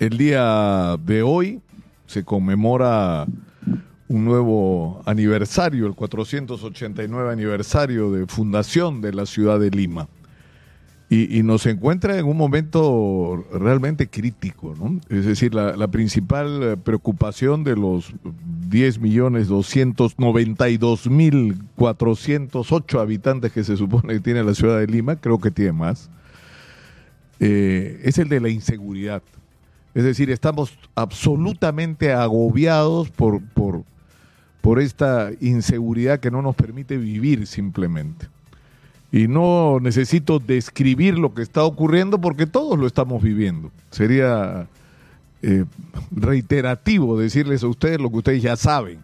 El día de hoy se conmemora un nuevo aniversario, el 489 aniversario de fundación de la ciudad de Lima. Y, nos encuentra en un momento realmente crítico, ¿no? Es decir, la, principal preocupación de los 10 millones 292 mil 408 habitantes que se supone que tiene la ciudad de Lima, creo que tiene más, eh, es el de la inseguridad. Es decir, estamos absolutamente agobiados por, por, por esta inseguridad que no nos permite vivir simplemente. Y no necesito describir lo que está ocurriendo porque todos lo estamos viviendo. Sería eh, reiterativo decirles a ustedes lo que ustedes ya saben.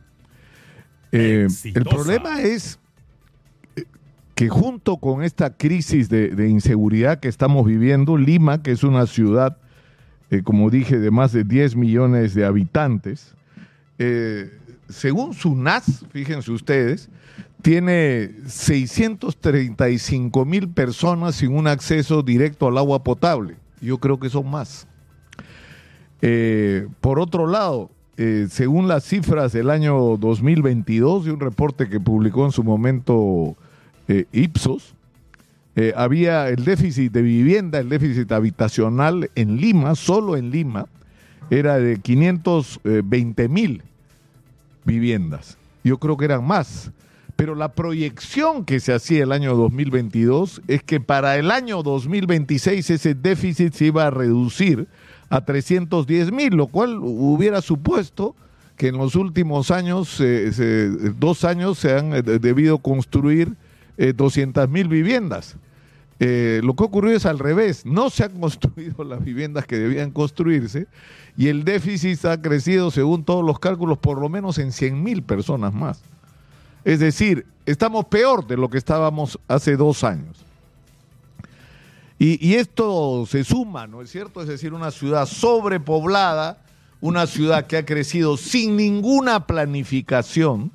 Eh, el problema es que junto con esta crisis de, inseguridad que estamos viviendo, Lima, que es una ciudad, eh, como dije, de más de 10 millones de habitantes, eh, según SUNAS, fíjense ustedes, tiene 635 mil personas sin un acceso directo al agua potable. Yo creo que son más. Eh, por otro lado, según las cifras del año 2022 de un reporte que publicó en su momento Ipsos, eh, había el déficit de vivienda, el déficit habitacional en Lima, solo en Lima, era de 520 mil viviendas. Yo creo que eran más. Pero la proyección que se hacía el año 2022 es que para el año 2026 ese déficit se iba a reducir a 310 mil, lo cual hubiera supuesto que en los últimos años, dos años, se han eh, debido construir eh, 200 mil viviendas. Eh, lo que ocurrió es al revés, no se han construido las viviendas que debían construirse y el déficit ha crecido, según todos los cálculos, por lo menos en 100 mil personas más. Es decir, estamos peor de lo que estábamos hace dos años. Y, esto se suma, ¿no es cierto? Es decir, una ciudad sobrepoblada, una ciudad que ha crecido sin ninguna planificación,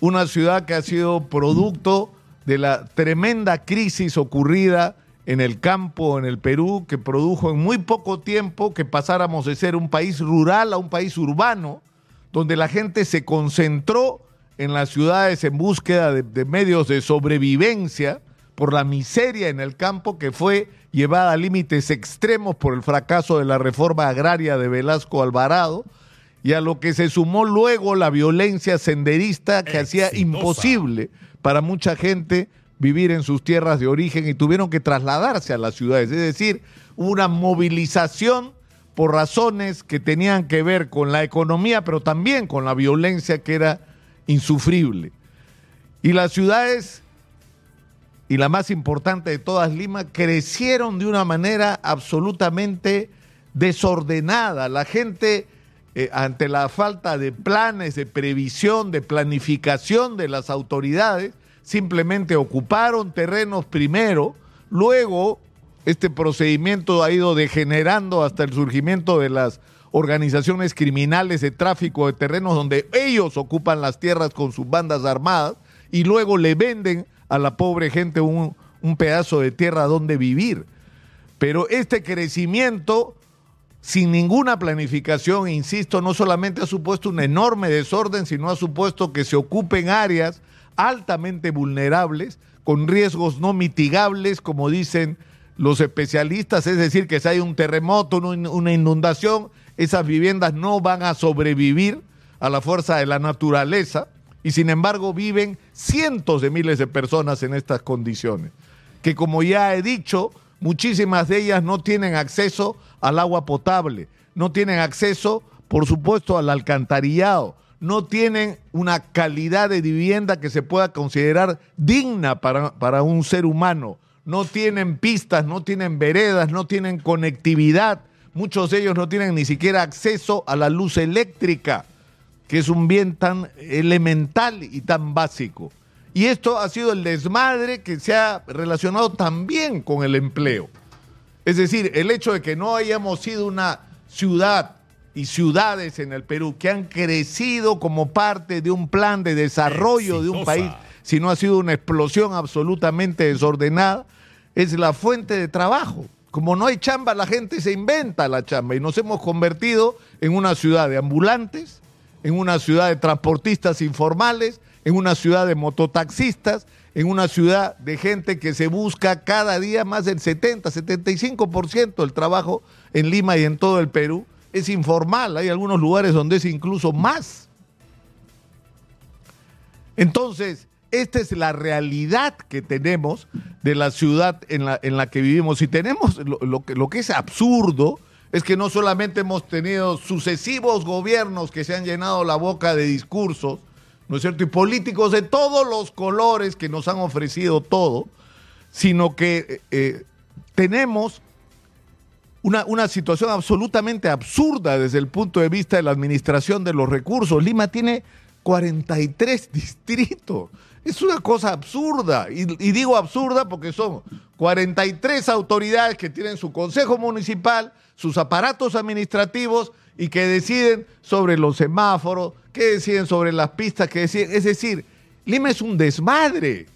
una ciudad que ha sido producto de la tremenda crisis ocurrida en el campo, en el Perú, que produjo en muy poco tiempo que pasáramos de ser un país rural a un país urbano, donde la gente se concentró en las ciudades en búsqueda de, medios de sobrevivencia por la miseria en el campo que fue llevada a límites extremos por el fracaso de la reforma agraria de Velasco Alvarado y a lo que se sumó luego la violencia senderista que hacía imposible para mucha gente vivir en sus tierras de origen y tuvieron que trasladarse a las ciudades. Es decir, una movilización por razones que tenían que ver con la economía, pero también con la violencia que era insufrible. Y las ciudades, y la más importante de todas, Lima, crecieron de una manera absolutamente desordenada. La gente eh, ante la falta de planes, de previsión, de planificación de las autoridades, simplemente ocuparon terrenos primero, luego este procedimiento ha ido degenerando hasta el surgimiento de las organizaciones criminales de tráfico de terrenos donde ellos ocupan las tierras con sus bandas armadas y luego le venden a la pobre gente un, un pedazo de tierra donde vivir. Pero este crecimiento sin ninguna planificación, insisto, no solamente ha supuesto un enorme desorden, sino ha supuesto que se ocupen áreas altamente vulnerables, con riesgos no mitigables, como dicen los especialistas, es decir, que si hay un terremoto, una inundación, esas viviendas no van a sobrevivir a la fuerza de la naturaleza y sin embargo viven cientos de miles de personas en estas condiciones, que como ya he dicho, muchísimas de ellas no tienen acceso al agua potable, no tienen acceso, por supuesto, al alcantarillado, no tienen una calidad de vivienda que se pueda considerar digna para, para un ser humano, no tienen pistas, no tienen veredas, no tienen conectividad, muchos de ellos no tienen ni siquiera acceso a la luz eléctrica, que es un bien tan elemental y tan básico. Y esto ha sido el desmadre que se ha relacionado también con el empleo. Es decir, el hecho de que no hayamos sido una ciudad y ciudades en el Perú que han crecido como parte de un plan de desarrollo de un país, sino ha sido una explosión absolutamente desordenada, es la fuente de trabajo. Como no hay chamba, la gente se inventa la chamba y nos hemos convertido en una ciudad de ambulantes, en una ciudad de transportistas informales, en una ciudad de mototaxistas, en una ciudad de gente que se busca cada día más del 70, 75% del trabajo en Lima y en todo el Perú es informal. Hay algunos lugares donde es incluso más. Entonces, esta es la realidad que tenemos de la ciudad en la, en la que vivimos. Y tenemos lo, que, lo que es absurdo es que no solamente hemos tenido sucesivos gobiernos que se han llenado la boca de discursos, ¿no es cierto? Y políticos de todos los colores que nos han ofrecido todo, sino que eh, eh, tenemos una, una, situación absolutamente absurda desde el punto de vista de la administración de los recursos. Lima tiene 43 distritos. Es una cosa absurda. Y, digo absurda porque son 43 autoridades que tienen su consejo municipal, sus aparatos administrativos y que deciden sobre los semáforos, que deciden sobre las pistas, que deciden. Es decir, Lima es un desmadre.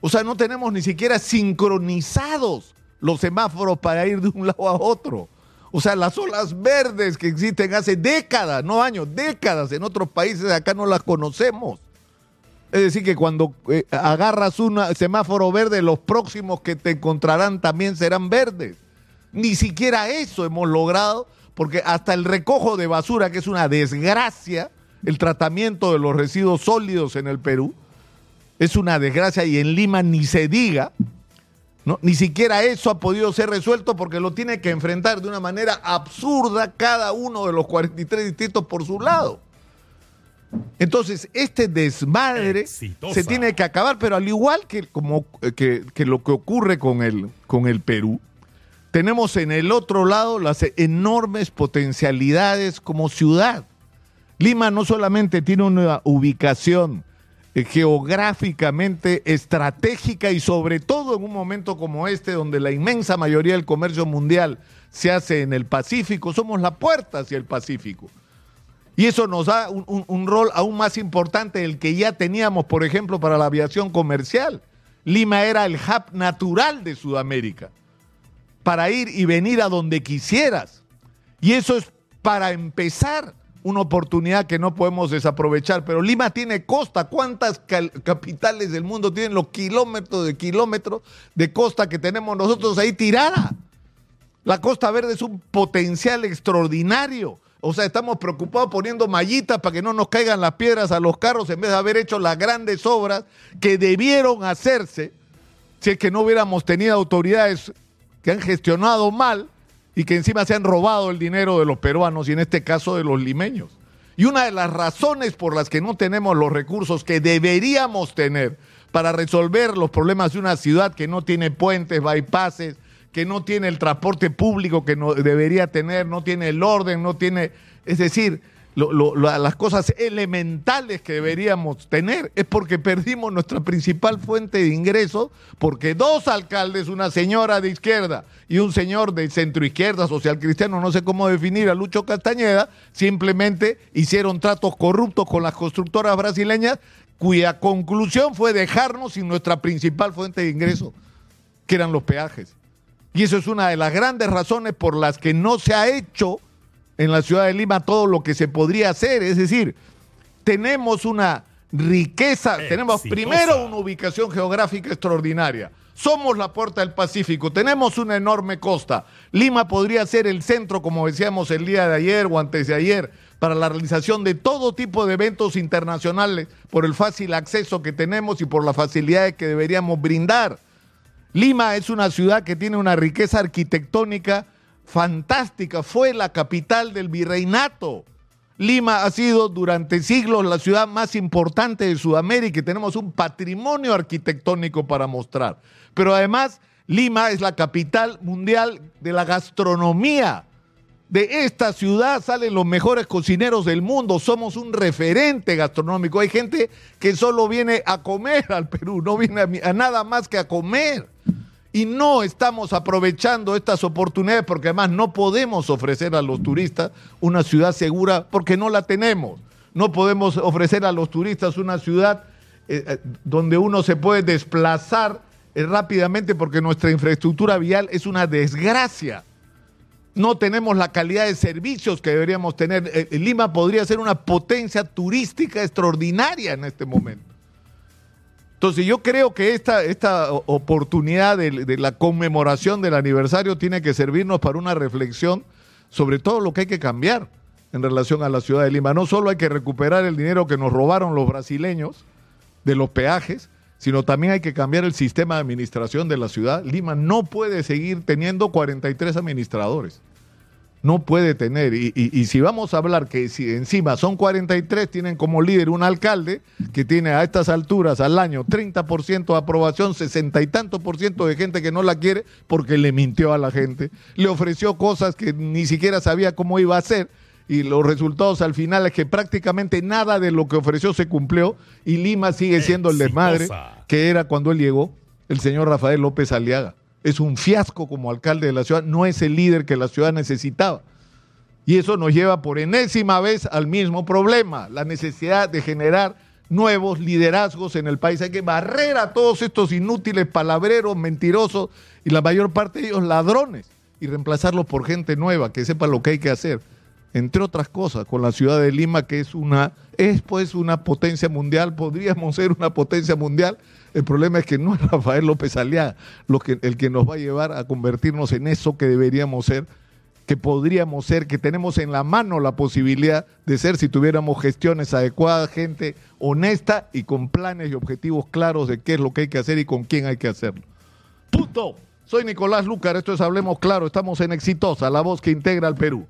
O sea, no tenemos ni siquiera sincronizados los semáforos para ir de un lado a otro. O sea, las olas verdes que existen hace décadas, no años, décadas en otros países, acá no las conocemos. Es decir, que cuando eh, agarras un semáforo verde, los próximos que te encontrarán también serán verdes. Ni siquiera eso hemos logrado, porque hasta el recojo de basura, que es una desgracia, el tratamiento de los residuos sólidos en el Perú, es una desgracia y en Lima ni se diga, ni siquiera eso ha podido ser resuelto porque lo tiene que enfrentar de una manera absurda cada uno de los 43 distritos por su lado. Entonces, este desmadre se tiene que acabar, pero al igual que, como, eh, que, lo que ocurre con el, con el Perú, tenemos en el otro lado las enormes potencialidades como ciudad. Lima no solamente tiene una ubicación eh, geográficamente estratégica y sobre todo en un momento como este donde la inmensa mayoría del comercio mundial se hace en el Pacífico, somos la puerta hacia el Pacífico. Y eso nos da un, rol aún más importante del que ya teníamos, por ejemplo, para la aviación comercial. Lima era el hub natural de Sudamérica, para ir y venir a donde quisieras. Y eso es para empezar una oportunidad que no podemos desaprovechar. Pero Lima tiene costa. ¿Cuántas capitales del mundo tienen los kilómetros de kilómetros de costa que tenemos nosotros ahí tirada? La Costa Verde es un potencial extraordinario. O sea, estamos preocupados poniendo mallitas para que no nos caigan las piedras a los carros en vez de haber hecho las grandes obras que debieron hacerse si es que no hubiéramos tenido autoridades que han gestionado mal y que encima se han robado el dinero de los peruanos y en este caso de los limeños. Y una de las razones por las que no tenemos los recursos que deberíamos tener para resolver los problemas de una ciudad que no tiene puentes, bypasses, que no tiene el transporte público que no debería tener, no tiene el orden, no tiene, es decir, las cosas elementales que deberíamos tener, es porque perdimos nuestra principal fuente de ingresos, porque dos alcaldes, una señora de izquierda y un señor de centro izquierda, social cristiano, no sé cómo definir a Lucho Castañeda, simplemente hicieron tratos corruptos con las constructoras brasileñas, cuya conclusión fue dejarnos sin nuestra principal fuente de ingresos, que eran los peajes. Y eso es una de las grandes razones por las que no se ha hecho en la ciudad de Lima todo lo que se podría hacer. Es decir, tenemos una riqueza, tenemos primero una ubicación geográfica extraordinaria. Somos la puerta del Pacífico, tenemos una enorme costa. Lima podría ser el centro, como decíamos el día de ayer o antes de ayer, para la realización de todo tipo de eventos internacionales por el fácil acceso que tenemos y por las facilidades que deberíamos brindar. Lima es una ciudad que tiene una riqueza arquitectónica fantástica, fue la capital del virreinato. Lima ha sido durante siglos la ciudad más importante de Sudamérica y tenemos un patrimonio arquitectónico para mostrar. Pero además, Lima es la capital mundial de la gastronomía. De esta ciudad salen los mejores cocineros del mundo, somos un referente gastronómico. Hay gente que solo viene a comer al Perú, no viene a, a nada más que a comer y no estamos aprovechando estas oportunidades porque además no podemos ofrecer a los turistas una ciudad segura porque no la tenemos. No podemos ofrecer a los turistas una ciudad eh, eh, donde uno se puede desplazar eh, rápidamente porque nuestra infraestructura vial es una desgracia. No tenemos la calidad de servicios que deberíamos tener. Lima podría ser una potencia turística extraordinaria en este momento. Entonces yo creo que esta, esta oportunidad de, de, la conmemoración del aniversario tiene que servirnos para una reflexión sobre todo lo que hay que cambiar en relación a la ciudad de Lima. No solo hay que recuperar el dinero que nos robaron los brasileños de los peajes, sino también hay que cambiar el sistema de administración de la ciudad. Lima no puede seguir teniendo 43 administradores. No puede tener. Y, y, y, si vamos a hablar que si encima son 43, tienen como líder un alcalde que tiene a estas alturas al año 30% de aprobación, 60 y tanto por ciento de gente que no la quiere porque le mintió a la gente, le ofreció cosas que ni siquiera sabía cómo iba a hacer y los resultados al final es que prácticamente nada de lo que ofreció se cumplió y Lima sigue siendo el desmadre que era cuando él llegó, el señor Rafael López Aliaga. Es un fiasco como alcalde de la ciudad, no es el líder que la ciudad necesitaba. Y eso nos lleva por enésima vez al mismo problema, la necesidad de generar nuevos liderazgos en el país. Hay que barrer a todos estos inútiles palabreros, mentirosos y la mayor parte de ellos ladrones y reemplazarlos por gente nueva que sepa lo que hay que hacer entre otras cosas, con la ciudad de Lima, que es una, es pues una potencia mundial, podríamos ser una potencia mundial. El problema es que no es Rafael López Aliaga el que nos va a llevar a convertirnos en eso que deberíamos ser, que podríamos ser, que tenemos en la mano la posibilidad de ser si tuviéramos gestiones adecuadas, gente honesta y con planes y objetivos claros de qué es lo que hay que hacer y con quién hay que hacerlo. Punto. Soy Nicolás Lucar, esto es Hablemos Claro, estamos en Exitosa, la voz que integra al Perú.